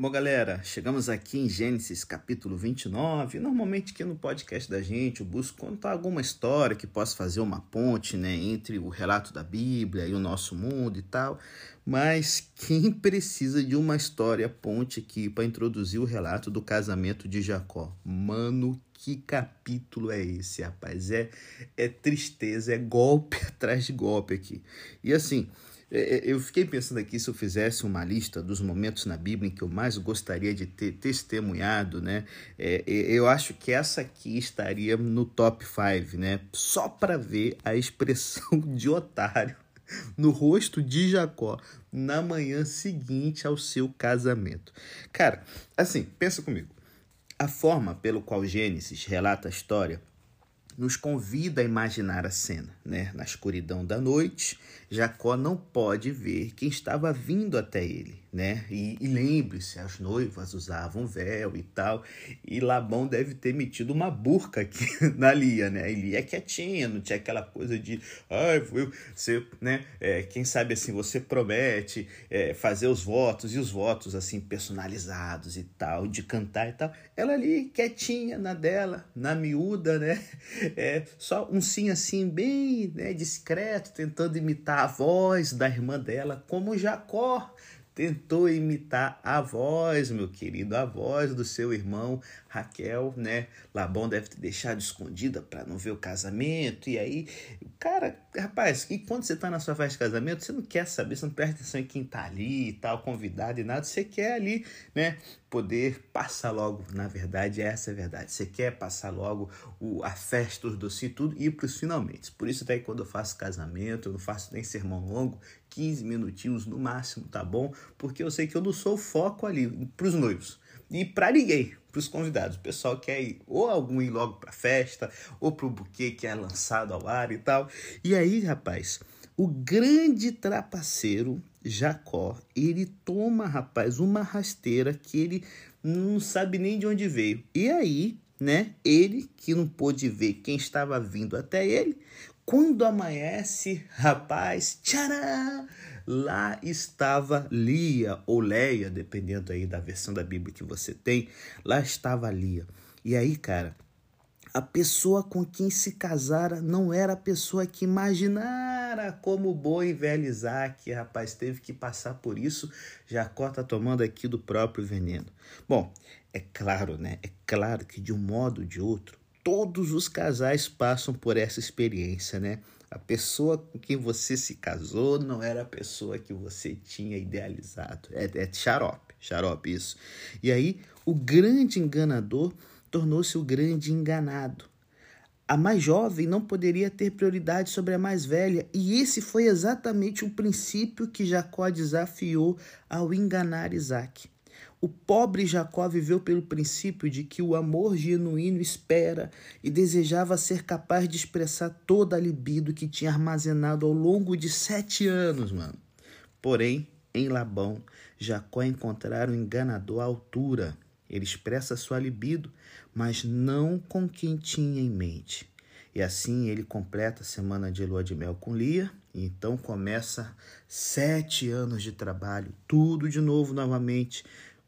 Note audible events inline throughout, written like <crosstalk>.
Bom, galera, chegamos aqui em Gênesis capítulo 29. Normalmente aqui no podcast da gente eu busco contar alguma história que possa fazer uma ponte né, entre o relato da Bíblia e o nosso mundo e tal. Mas quem <laughs> precisa de uma história ponte aqui para introduzir o relato do casamento de Jacó? Mano, que capítulo é esse, rapaz? É, é tristeza, é golpe <laughs> atrás de golpe aqui. E assim. É, é, eu fiquei pensando aqui se eu fizesse uma lista dos momentos na Bíblia em que eu mais gostaria de ter testemunhado, né? É, eu acho que essa aqui estaria no top 5, né? Só para ver a expressão <laughs> de otário no rosto de Jacó na manhã seguinte ao seu casamento. Cara, assim, pensa comigo. A forma pelo qual Gênesis relata a história nos convida a imaginar a cena, né? Na escuridão da noite, Jacó não pode ver quem estava vindo até ele, né? E, e lembre-se, as noivas usavam véu e tal, e Labão deve ter metido uma burca aqui <laughs> na Lia, né? Lia é quietinha, não tinha aquela coisa de, ai, ah, você, né? É, quem sabe assim, você promete é, fazer os votos e os votos assim personalizados e tal, de cantar e tal. Ela ali quietinha na dela, na miúda, né? É, só um sim assim, bem né, discreto, tentando imitar a voz da irmã dela, como Jacó tentou imitar a voz, meu querido, a voz do seu irmão Raquel, né? Labão deve ter deixado escondida para não ver o casamento. E aí, cara, rapaz, e quando você tá na sua festa de casamento, você não quer saber, você não presta atenção em quem tá ali e tal, convidado e nada, você quer ali, né? Poder passar logo, na verdade, essa é a verdade. Você quer passar logo o, a festa, os e tudo, e ir pros finalmente. Por isso, até quando eu faço casamento, eu não faço nem sermão longo, 15 minutinhos no máximo, tá bom? Porque eu sei que eu não sou foco ali pros noivos. E para ninguém, para os convidados. O pessoal quer ir ou algum ir logo para festa, ou para o buquê que é lançado ao ar e tal. E aí, rapaz, o grande trapaceiro Jacó, ele toma, rapaz, uma rasteira que ele não sabe nem de onde veio. E aí, né, ele que não pôde ver quem estava vindo até ele, quando amanhece, rapaz, tcharam! Lá estava Lia, ou Leia, dependendo aí da versão da Bíblia que você tem. Lá estava Lia. E aí, cara, a pessoa com quem se casara não era a pessoa que imaginara como o boi velho Isaac, rapaz, teve que passar por isso. Jacó está tomando aqui do próprio veneno. Bom, é claro, né? É claro que de um modo ou de outro, todos os casais passam por essa experiência, né? A pessoa com quem você se casou não era a pessoa que você tinha idealizado. É, é xarope, xarope isso. E aí, o grande enganador tornou-se o grande enganado. A mais jovem não poderia ter prioridade sobre a mais velha, e esse foi exatamente o princípio que Jacó desafiou ao enganar Isaac. O pobre Jacó viveu pelo princípio de que o amor genuíno espera e desejava ser capaz de expressar toda a libido que tinha armazenado ao longo de sete anos, mano. Porém, em Labão, Jacó encontrara um enganador à altura. Ele expressa sua libido, mas não com quem tinha em mente. E assim ele completa a semana de lua de mel com Lia, e então começa sete anos de trabalho, tudo de novo novamente,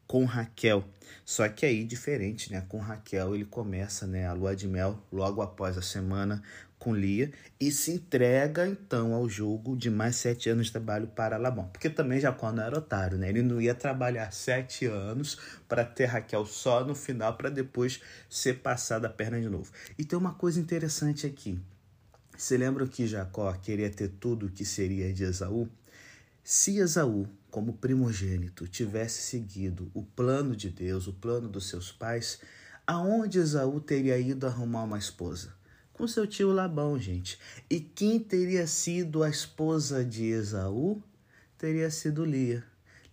com Raquel. Só que aí diferente, né? Com Raquel ele começa, né, a lua de mel logo após a semana com Lia e se entrega então ao jogo de mais sete anos de trabalho para Labão. Porque também Jacó não era otário, né? Ele não ia trabalhar sete anos para ter Raquel só no final para depois ser passada a perna de novo. E tem uma coisa interessante aqui. Você lembra que Jacó queria ter tudo o que seria de Esaú? Se Esaú como primogênito, tivesse seguido o plano de Deus, o plano dos seus pais, aonde Esaú teria ido arrumar uma esposa? Com seu tio Labão, gente. E quem teria sido a esposa de Esaú? Teria sido Lia.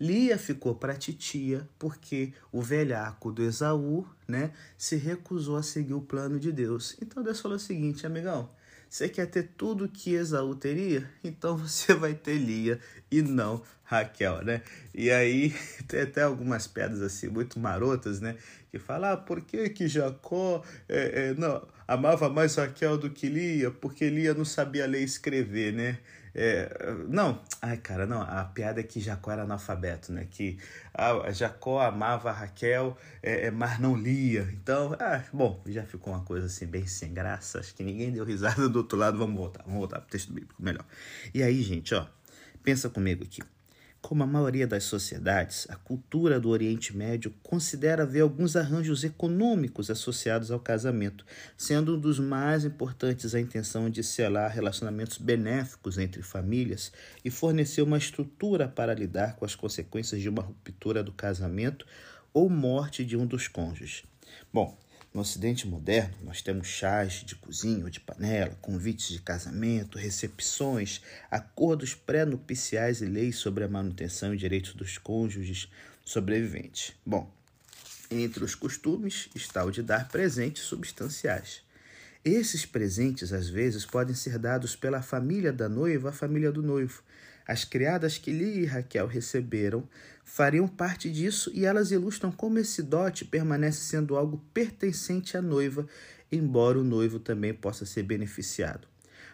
Lia ficou para titia porque o velhaco do Esaú, né, se recusou a seguir o plano de Deus. Então Deus falou o seguinte, amigão, você quer ter tudo que Esaú teria? Então você vai ter Lia e não Raquel, né? E aí <laughs> tem até algumas pedras assim muito marotas, né? Que falam, ah, por que que Jacó é, é, não, amava mais Raquel do que Lia? Porque Lia não sabia ler e escrever, né? É, não, ai cara, não, a piada é que Jacó era analfabeto, né? Que a, Jacó amava Raquel, é, é, mas não lia. Então, ah, bom, já ficou uma coisa assim bem sem graça. Acho que ninguém deu risada do outro lado. Vamos voltar, vamos voltar pro texto bíblico melhor. E aí, gente, ó, pensa comigo aqui. Como a maioria das sociedades, a cultura do Oriente Médio considera ver alguns arranjos econômicos associados ao casamento, sendo um dos mais importantes a intenção de selar relacionamentos benéficos entre famílias e fornecer uma estrutura para lidar com as consequências de uma ruptura do casamento ou morte de um dos cônjuges. Bom, no Ocidente moderno, nós temos chás de cozinha ou de panela, convites de casamento, recepções, acordos pré-nupciais e leis sobre a manutenção e direitos dos cônjuges sobreviventes. Bom, entre os costumes está o de dar presentes substanciais. Esses presentes, às vezes, podem ser dados pela família da noiva à família do noivo. As criadas que Lia e Raquel receberam fariam parte disso e elas ilustram como esse dote permanece sendo algo pertencente à noiva, embora o noivo também possa ser beneficiado.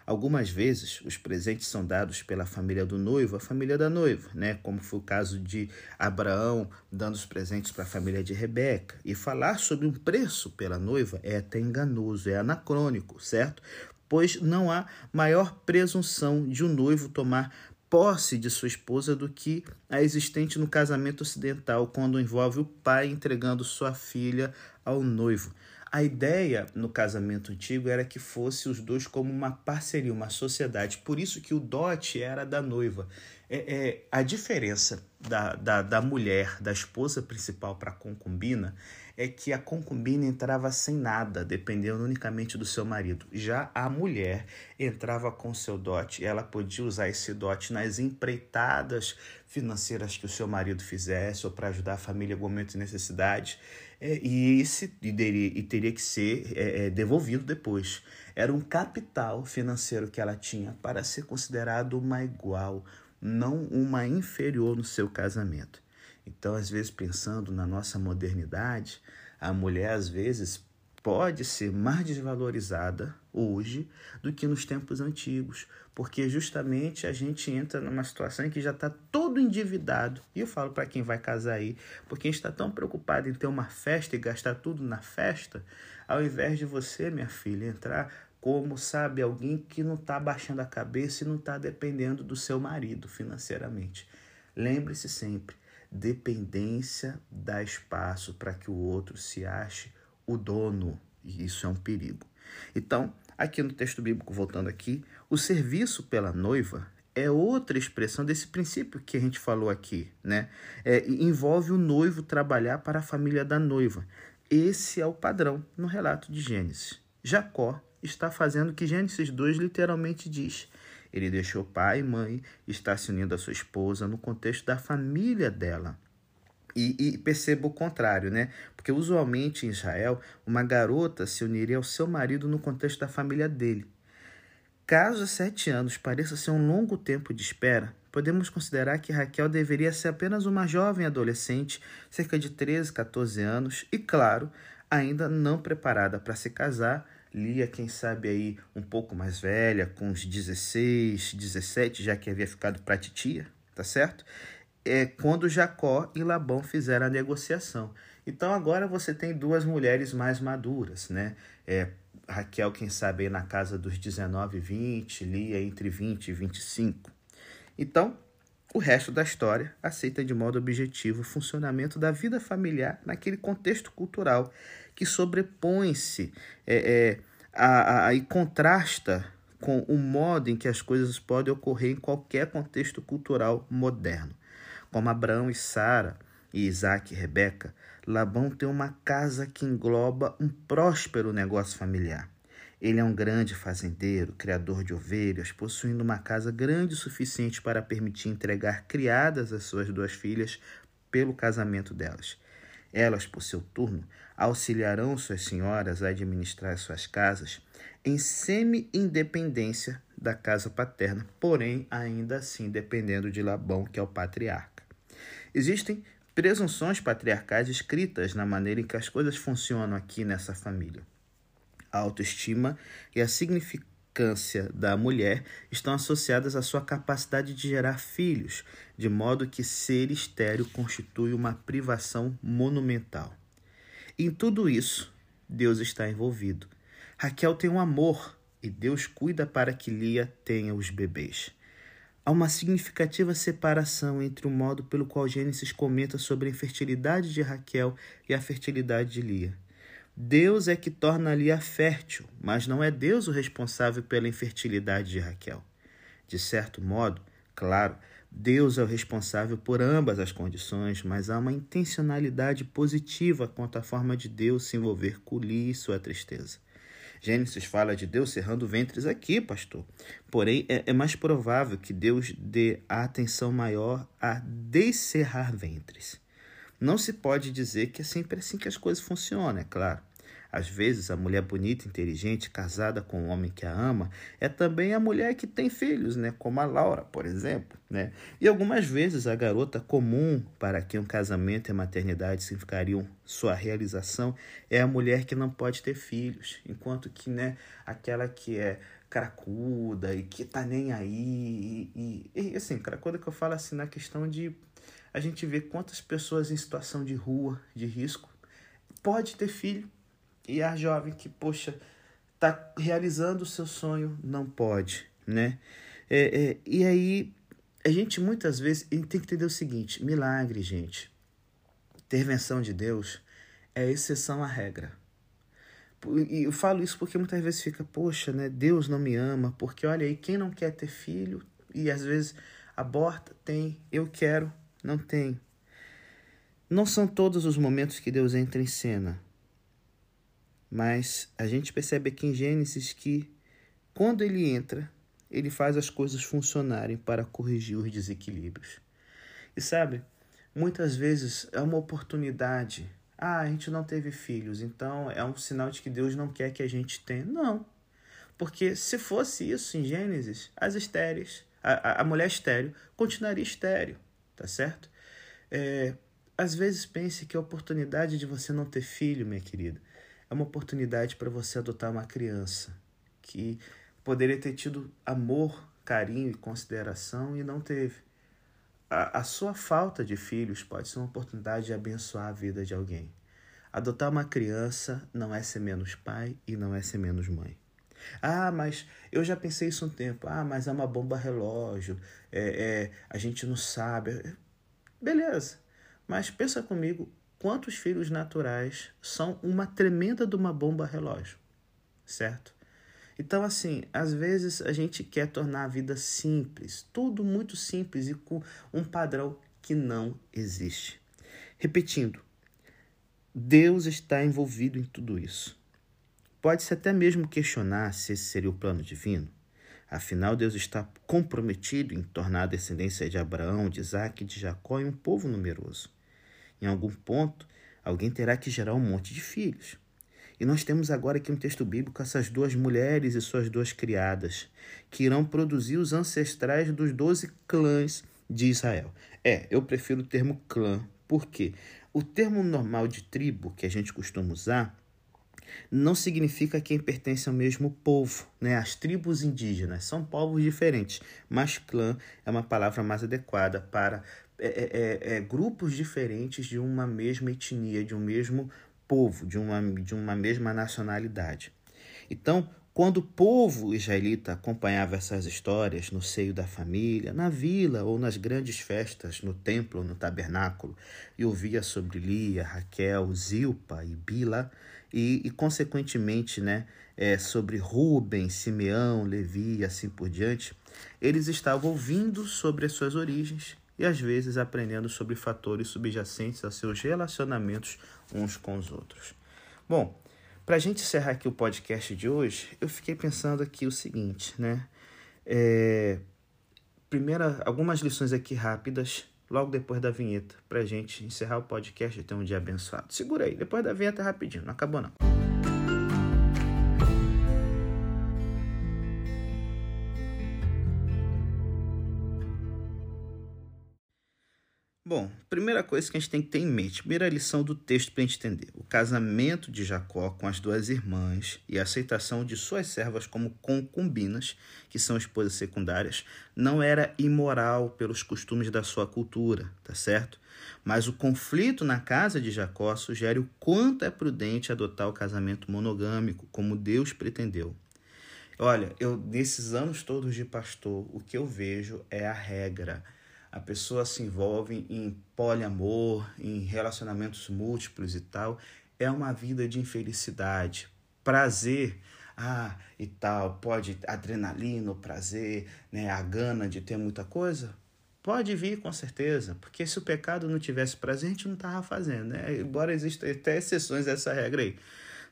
Algumas vezes, os presentes são dados pela família do noivo à família da noiva, né? como foi o caso de Abraão dando os presentes para a família de Rebeca. E falar sobre um preço pela noiva é até enganoso, é anacrônico, certo? Pois não há maior presunção de um noivo tomar posse de sua esposa do que a existente no casamento ocidental, quando envolve o pai entregando sua filha ao noivo. A ideia no casamento antigo era que fosse os dois como uma parceria, uma sociedade. Por isso que o dote era da noiva. É, é a diferença da, da, da mulher, da esposa principal para a concubina, é que a concubina entrava sem nada, dependendo unicamente do seu marido. Já a mulher entrava com seu dote, ela podia usar esse dote nas empreitadas financeiras que o seu marido fizesse ou para ajudar a família em momento de necessidade. É, e, esse, e, teria, e teria que ser é, é, devolvido depois. Era um capital financeiro que ela tinha para ser considerado uma igual, não uma inferior no seu casamento. Então, às vezes, pensando na nossa modernidade, a mulher, às vezes, pode ser mais desvalorizada hoje do que nos tempos antigos, porque justamente a gente entra numa situação em que já está todo endividado. E eu falo para quem vai casar aí, porque a gente está tão preocupado em ter uma festa e gastar tudo na festa, ao invés de você, minha filha, entrar como, sabe, alguém que não está baixando a cabeça e não está dependendo do seu marido financeiramente. Lembre-se sempre, dependência dá espaço para que o outro se ache o dono, e isso é um perigo. Então, aqui no texto bíblico, voltando aqui, o serviço pela noiva é outra expressão desse princípio que a gente falou aqui, né? É, envolve o noivo trabalhar para a família da noiva. Esse é o padrão no relato de Gênesis. Jacó está fazendo o que Gênesis 2 literalmente diz. Ele deixou pai e mãe, está se unindo à sua esposa no contexto da família dela. E, e perceba o contrário, né? Porque usualmente em Israel, uma garota se uniria ao seu marido no contexto da família dele. Caso sete anos pareça ser um longo tempo de espera, podemos considerar que Raquel deveria ser apenas uma jovem adolescente, cerca de 13, 14 anos, e claro, ainda não preparada para se casar Lia, quem sabe aí um pouco mais velha, com uns 16, 17, já que havia ficado para titia, tá certo? É quando Jacó e Labão fizeram a negociação. Então agora você tem duas mulheres mais maduras, né? É, Raquel, quem sabe, aí na casa dos 19 20, Lia entre 20 e 25. Então, o resto da história aceita de modo objetivo o funcionamento da vida familiar naquele contexto cultural que sobrepõe-se é, é, e contrasta com o modo em que as coisas podem ocorrer em qualquer contexto cultural moderno. Como Abraão e Sara, e Isaac e Rebeca, Labão tem uma casa que engloba um próspero negócio familiar. Ele é um grande fazendeiro, criador de ovelhas, possuindo uma casa grande o suficiente para permitir entregar criadas às suas duas filhas pelo casamento delas. Elas, por seu turno, auxiliarão suas senhoras a administrar suas casas em semi-independência da casa paterna, porém ainda assim dependendo de Labão, que é o patriarca. Existem presunções patriarcais escritas na maneira em que as coisas funcionam aqui nessa família. A autoestima e a significância da mulher estão associadas à sua capacidade de gerar filhos, de modo que ser estéril constitui uma privação monumental. Em tudo isso, Deus está envolvido. Raquel tem um amor e Deus cuida para que Lia tenha os bebês. Há uma significativa separação entre o modo pelo qual Gênesis comenta sobre a infertilidade de Raquel e a fertilidade de Lia. Deus é que torna Lia fértil, mas não é Deus o responsável pela infertilidade de Raquel. De certo modo, claro, Deus é o responsável por ambas as condições, mas há uma intencionalidade positiva quanto à forma de Deus se envolver com Lia e sua tristeza. Gênesis fala de Deus cerrando ventres aqui, pastor. Porém, é, é mais provável que Deus dê a atenção maior a descerrar ventres. Não se pode dizer que é sempre assim que as coisas funcionam, é claro. Às vezes, a mulher bonita, inteligente, casada com um homem que a ama, é também a mulher que tem filhos, né? como a Laura, por exemplo. Né? E algumas vezes a garota comum para quem um casamento e a maternidade significariam sua realização é a mulher que não pode ter filhos, enquanto que né, aquela que é cracuda e que tá nem aí. E, e, e assim, cracuda que eu falo assim na questão de a gente ver quantas pessoas em situação de rua, de risco, pode ter filho e a jovem que, poxa, está realizando o seu sonho, não pode, né? É, é, e aí, a gente muitas vezes tem que entender o seguinte: milagre, gente, intervenção de Deus é exceção à regra. E eu falo isso porque muitas vezes fica, poxa, né? Deus não me ama, porque olha aí, quem não quer ter filho e às vezes aborta, tem, eu quero, não tem. Não são todos os momentos que Deus entra em cena. Mas a gente percebe aqui em Gênesis que quando ele entra, ele faz as coisas funcionarem para corrigir os desequilíbrios. E sabe, muitas vezes é uma oportunidade. Ah, a gente não teve filhos, então é um sinal de que Deus não quer que a gente tenha. Não. Porque se fosse isso em Gênesis, as estéreis, a, a mulher estéreo continuaria estéreo, tá certo? É, às vezes pense que a oportunidade de você não ter filho, minha querida, é uma oportunidade para você adotar uma criança que poderia ter tido amor, carinho e consideração e não teve. A, a sua falta de filhos pode ser uma oportunidade de abençoar a vida de alguém. Adotar uma criança não é ser menos pai e não é ser menos mãe. Ah, mas eu já pensei isso um tempo. Ah, mas é uma bomba relógio. É, é, a gente não sabe. Beleza. Mas pensa comigo, quantos filhos naturais são uma tremenda de uma bomba relógio, certo? Então, assim, às vezes a gente quer tornar a vida simples, tudo muito simples e com um padrão que não existe. Repetindo, Deus está envolvido em tudo isso. Pode-se até mesmo questionar se esse seria o plano divino. Afinal, Deus está comprometido em tornar a descendência de Abraão, de Isaac e de Jacó em um povo numeroso. Em algum ponto, alguém terá que gerar um monte de filhos. E nós temos agora aqui um texto bíblico essas duas mulheres e suas duas criadas, que irão produzir os ancestrais dos doze clãs de Israel. É, eu prefiro o termo clã, porque o termo normal de tribo que a gente costuma usar não significa quem pertence ao mesmo povo, né? As tribos indígenas são povos diferentes, mas clã é uma palavra mais adequada para é, é, é, é, grupos diferentes de uma mesma etnia, de um mesmo povo, de uma, de uma mesma nacionalidade. Então, quando o povo israelita acompanhava essas histórias no seio da família, na vila ou nas grandes festas, no templo, no tabernáculo, e ouvia sobre Lia, Raquel, Zilpa e Bila, e, e consequentemente né, é, sobre Rubem, Simeão, Levi e assim por diante, eles estavam ouvindo sobre as suas origens e às vezes aprendendo sobre fatores subjacentes a seus relacionamentos uns com os outros. Bom, para a gente encerrar aqui o podcast de hoje, eu fiquei pensando aqui o seguinte, né? É, primeira, algumas lições aqui rápidas, logo depois da vinheta, para a gente encerrar o podcast e ter um dia abençoado. Segura aí, depois da vinheta rapidinho, não acabou não. Bom, primeira coisa que a gente tem que ter em mente, primeira lição do texto para entender: o casamento de Jacó com as duas irmãs e a aceitação de suas servas como concubinas, que são esposas secundárias, não era imoral pelos costumes da sua cultura, tá certo? Mas o conflito na casa de Jacó sugere o quanto é prudente adotar o casamento monogâmico, como Deus pretendeu. Olha, eu nesses anos todos de pastor, o que eu vejo é a regra a pessoa se envolve em poliamor, em relacionamentos múltiplos e tal, é uma vida de infelicidade. Prazer, ah, e tal, pode adrenalina, o prazer, né, a gana de ter muita coisa, pode vir com certeza, porque se o pecado não tivesse prazer, a gente não tava fazendo, né? Embora existam até exceções dessa regra aí.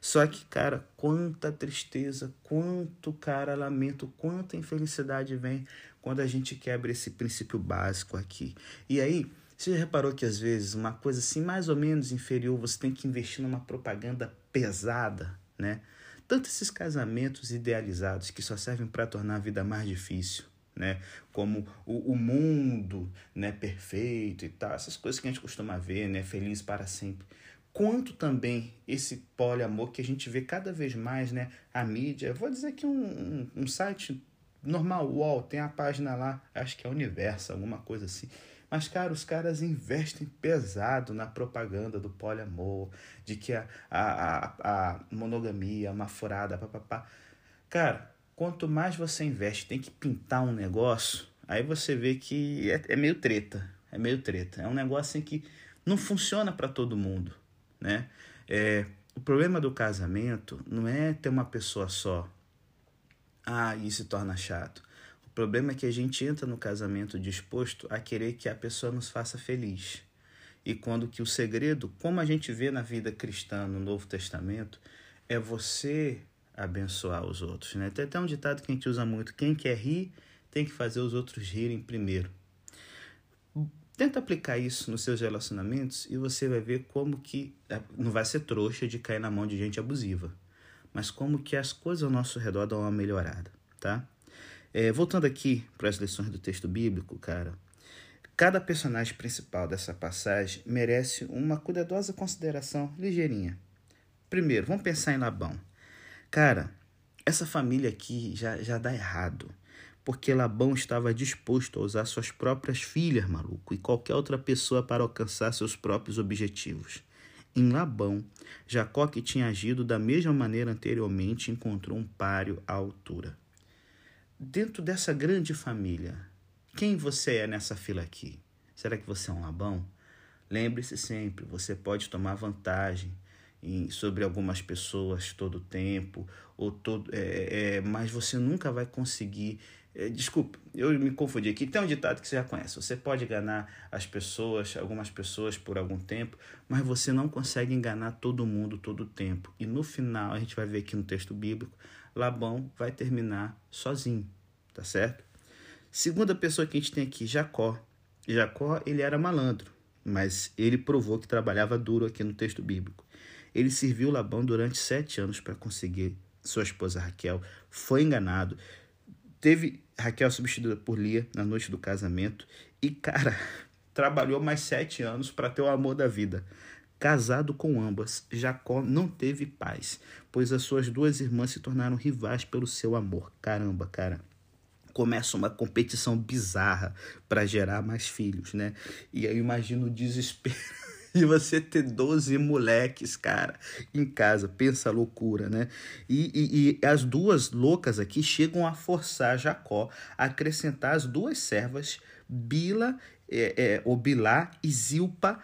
Só que, cara, quanta tristeza, quanto, cara, lamento, quanta infelicidade vem quando a gente quebra esse princípio básico aqui. E aí, você já reparou que às vezes uma coisa assim mais ou menos inferior, você tem que investir numa propaganda pesada, né? Tanto esses casamentos idealizados que só servem para tornar a vida mais difícil, né? Como o, o mundo, né, perfeito e tal, essas coisas que a gente costuma ver, né, feliz para sempre. Quanto também esse poliamor que a gente vê cada vez mais, né, a mídia. Vou dizer que um, um, um site normal, UOL, tem a página lá, acho que é Universo, alguma coisa assim. Mas, cara, os caras investem pesado na propaganda do poliamor, de que a, a, a, a monogamia, uma furada, papapá. Cara, quanto mais você investe, tem que pintar um negócio, aí você vê que é, é meio treta. É meio treta. É um negócio em que não funciona para todo mundo, né? É, o problema do casamento não é ter uma pessoa só, ah, isso se torna chato. O problema é que a gente entra no casamento disposto a querer que a pessoa nos faça feliz. E quando que o segredo, como a gente vê na vida cristã no Novo Testamento, é você abençoar os outros. Né? Tem até um ditado que a gente usa muito: quem quer rir tem que fazer os outros rirem primeiro. Tenta aplicar isso nos seus relacionamentos e você vai ver como que é, não vai ser trouxa de cair na mão de gente abusiva mas como que as coisas ao nosso redor dão uma melhorada, tá? É, voltando aqui para as lições do texto bíblico, cara, cada personagem principal dessa passagem merece uma cuidadosa consideração ligeirinha. Primeiro, vamos pensar em Labão. Cara, essa família aqui já, já dá errado, porque Labão estava disposto a usar suas próprias filhas, maluco, e qualquer outra pessoa para alcançar seus próprios objetivos. Em Labão, Jacó, que tinha agido da mesma maneira anteriormente, encontrou um páreo à altura. Dentro dessa grande família, quem você é nessa fila aqui? Será que você é um Labão? Lembre-se sempre, você pode tomar vantagem em, sobre algumas pessoas todo o tempo, ou todo, é, é, mas você nunca vai conseguir é, desculpa, eu me confundi aqui. Tem um ditado que você já conhece. Você pode enganar as pessoas, algumas pessoas por algum tempo, mas você não consegue enganar todo mundo todo o tempo. E no final, a gente vai ver aqui no texto bíblico, Labão vai terminar sozinho, tá certo? Segunda pessoa que a gente tem aqui, Jacó. Jacó, ele era malandro, mas ele provou que trabalhava duro aqui no texto bíblico. Ele serviu Labão durante sete anos para conseguir sua esposa Raquel, foi enganado, Teve Raquel substituída por Lia na noite do casamento. E, cara, <laughs> trabalhou mais sete anos para ter o amor da vida. Casado com ambas, Jacó não teve paz, pois as suas duas irmãs se tornaram rivais pelo seu amor. Caramba, cara. Começa uma competição bizarra para gerar mais filhos, né? E eu imagino o desespero <laughs> e você ter 12 moleques, cara, em casa. Pensa a loucura, né? E, e, e, as duas loucas aqui chegam a forçar Jacó a acrescentar as duas servas, Bila, é, é, ou Bilá e Zilpa,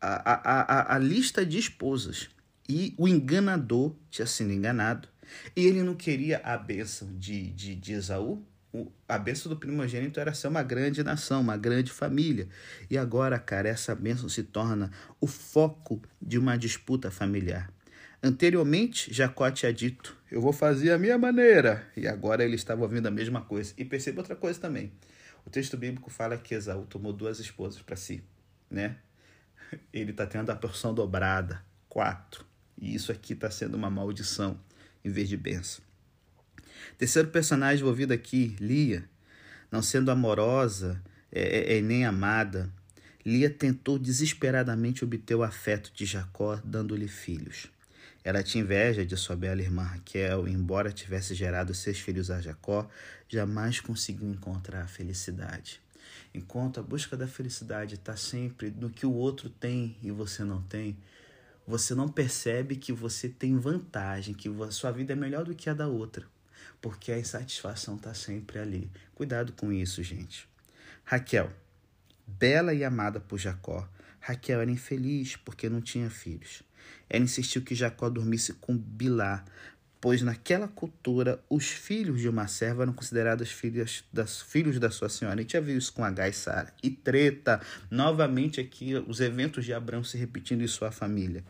a, a, a, a lista de esposas. E o enganador tinha sido enganado. E ele não queria a bênção de, de, de Esaú, a bênção do primogênito era ser uma grande nação, uma grande família. E agora, cara, essa bênção se torna o foco de uma disputa familiar. Anteriormente, Jacó tinha dito: Eu vou fazer a minha maneira. E agora ele estava ouvindo a mesma coisa. E perceba outra coisa também. O texto bíblico fala que Esaú tomou duas esposas para si, né? <laughs> Ele está tendo a porção dobrada, quatro. E isso aqui está sendo uma maldição em vez de bênção. Terceiro personagem envolvido aqui, Lia, não sendo amorosa é, é, é nem amada, Lia tentou desesperadamente obter o afeto de Jacó, dando-lhe filhos. Ela tinha inveja de sua bela irmã Raquel, e, embora tivesse gerado seis filhos a Jacó, jamais conseguiu encontrar a felicidade. Enquanto a busca da felicidade está sempre no que o outro tem e você não tem, você não percebe que você tem vantagem, que a sua vida é melhor do que a da outra, porque a insatisfação está sempre ali. Cuidado com isso, gente. Raquel, bela e amada por Jacó, Raquel era infeliz porque não tinha filhos. Ela insistiu que Jacó dormisse com Bilá, pois naquela cultura os filhos de uma serva eram considerados filhos, das, filhos da sua senhora. A gente já viu isso com H e Sara. E treta, novamente aqui, os eventos de Abraão se repetindo em sua família.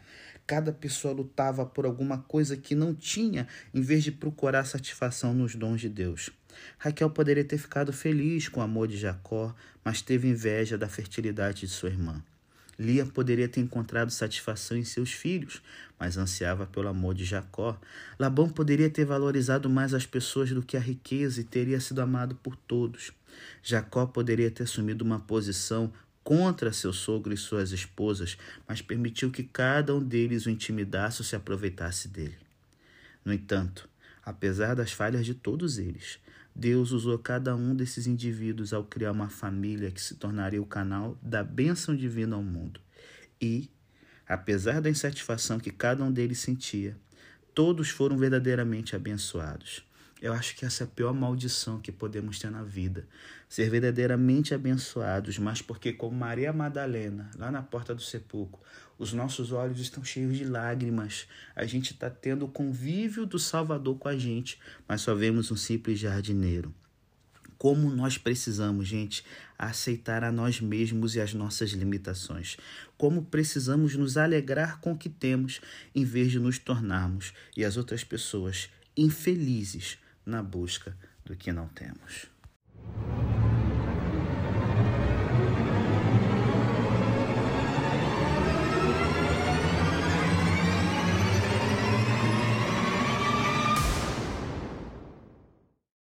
Cada pessoa lutava por alguma coisa que não tinha, em vez de procurar satisfação nos dons de Deus. Raquel poderia ter ficado feliz com o amor de Jacó, mas teve inveja da fertilidade de sua irmã. Lia poderia ter encontrado satisfação em seus filhos, mas ansiava pelo amor de Jacó. Labão poderia ter valorizado mais as pessoas do que a riqueza e teria sido amado por todos. Jacó poderia ter assumido uma posição contra seu sogro e suas esposas, mas permitiu que cada um deles o intimidasse ou se aproveitasse dele. No entanto, apesar das falhas de todos eles, Deus usou cada um desses indivíduos ao criar uma família que se tornaria o canal da bênção divina ao mundo. E, apesar da insatisfação que cada um deles sentia, todos foram verdadeiramente abençoados. Eu acho que essa é a pior maldição que podemos ter na vida. Ser verdadeiramente abençoados, mas porque, como Maria Madalena, lá na porta do sepulcro, os nossos olhos estão cheios de lágrimas. A gente está tendo o convívio do Salvador com a gente, mas só vemos um simples jardineiro. Como nós precisamos, gente, aceitar a nós mesmos e as nossas limitações. Como precisamos nos alegrar com o que temos, em vez de nos tornarmos e as outras pessoas infelizes na busca do que não temos.